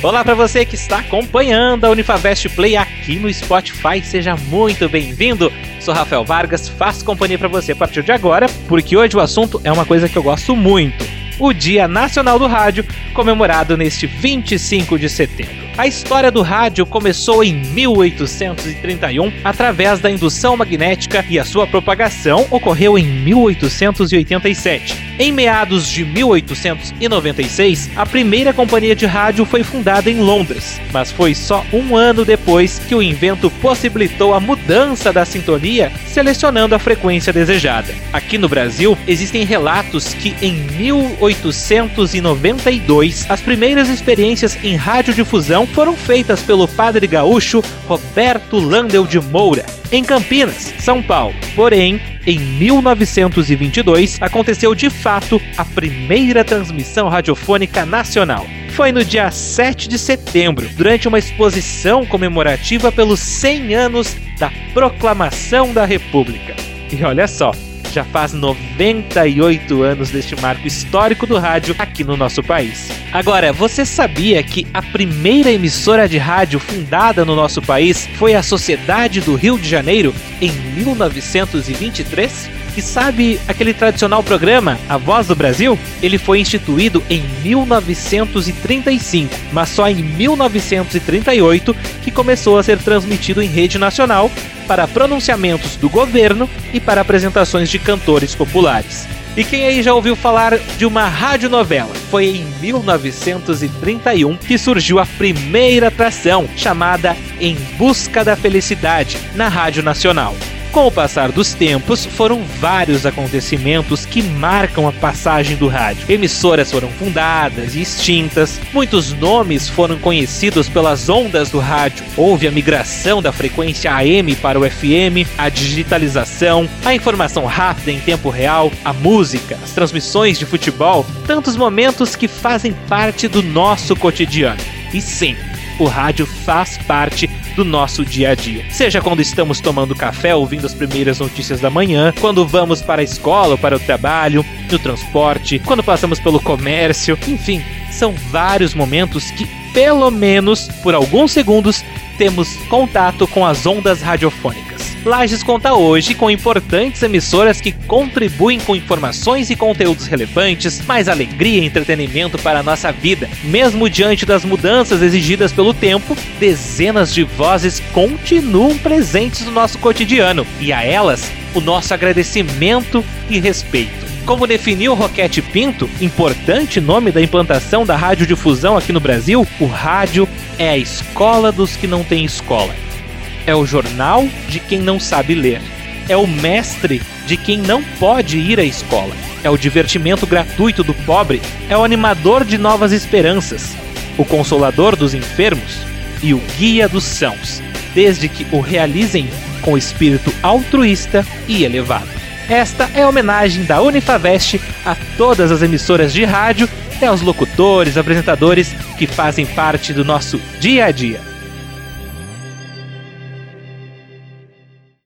Olá para você que está acompanhando a Unifavest Play aqui no Spotify, seja muito bem-vindo. Sou Rafael Vargas, faço companhia para você a partir de agora, porque hoje o assunto é uma coisa que eu gosto muito: o Dia Nacional do Rádio, comemorado neste 25 de setembro. A história do rádio começou em 1831 através da indução magnética e a sua propagação ocorreu em 1887. Em meados de 1896, a primeira companhia de rádio foi fundada em Londres, mas foi só um ano depois que o invento possibilitou a mudança da sintonia, selecionando a frequência desejada. Aqui no Brasil, existem relatos que em 1892 as primeiras experiências em radiodifusão foram feitas pelo padre gaúcho Roberto Landel de Moura, em Campinas, São Paulo. Porém, em 1922 aconteceu de fato a primeira transmissão radiofônica nacional. Foi no dia 7 de setembro, durante uma exposição comemorativa pelos 100 anos da Proclamação da República. E olha só, já faz 98 anos deste marco histórico do rádio aqui no nosso país. Agora, você sabia que a primeira emissora de rádio fundada no nosso país foi a Sociedade do Rio de Janeiro em 1923? E sabe aquele tradicional programa, A Voz do Brasil? Ele foi instituído em 1935, mas só em 1938 que começou a ser transmitido em rede nacional para pronunciamentos do governo e para apresentações de cantores populares. E quem aí já ouviu falar de uma radionovela? Foi em 1931 que surgiu a primeira atração, chamada Em Busca da Felicidade, na Rádio Nacional. Com o passar dos tempos, foram vários acontecimentos que marcam a passagem do rádio. Emissoras foram fundadas e extintas, muitos nomes foram conhecidos pelas ondas do rádio. Houve a migração da frequência AM para o FM, a digitalização, a informação rápida em tempo real, a música, as transmissões de futebol, tantos momentos que fazem parte do nosso cotidiano. E sim, o rádio faz parte do nosso dia a dia. Seja quando estamos tomando café, ouvindo as primeiras notícias da manhã, quando vamos para a escola ou para o trabalho, no transporte, quando passamos pelo comércio, enfim, são vários momentos que, pelo menos por alguns segundos, temos contato com as ondas radiofônicas. Lages conta hoje com importantes emissoras que contribuem com informações e conteúdos relevantes, mais alegria e entretenimento para a nossa vida. Mesmo diante das mudanças exigidas pelo tempo, dezenas de vozes continuam presentes no nosso cotidiano e a elas o nosso agradecimento e respeito. Como definiu Roquete Pinto, importante nome da implantação da radiodifusão aqui no Brasil, o rádio é a escola dos que não têm escola é o jornal de quem não sabe ler. É o mestre de quem não pode ir à escola. É o divertimento gratuito do pobre. É o animador de novas esperanças. O consolador dos enfermos e o guia dos sãos, desde que o realizem com espírito altruísta e elevado. Esta é a homenagem da Unifavest a todas as emissoras de rádio e aos locutores, apresentadores que fazem parte do nosso dia a dia.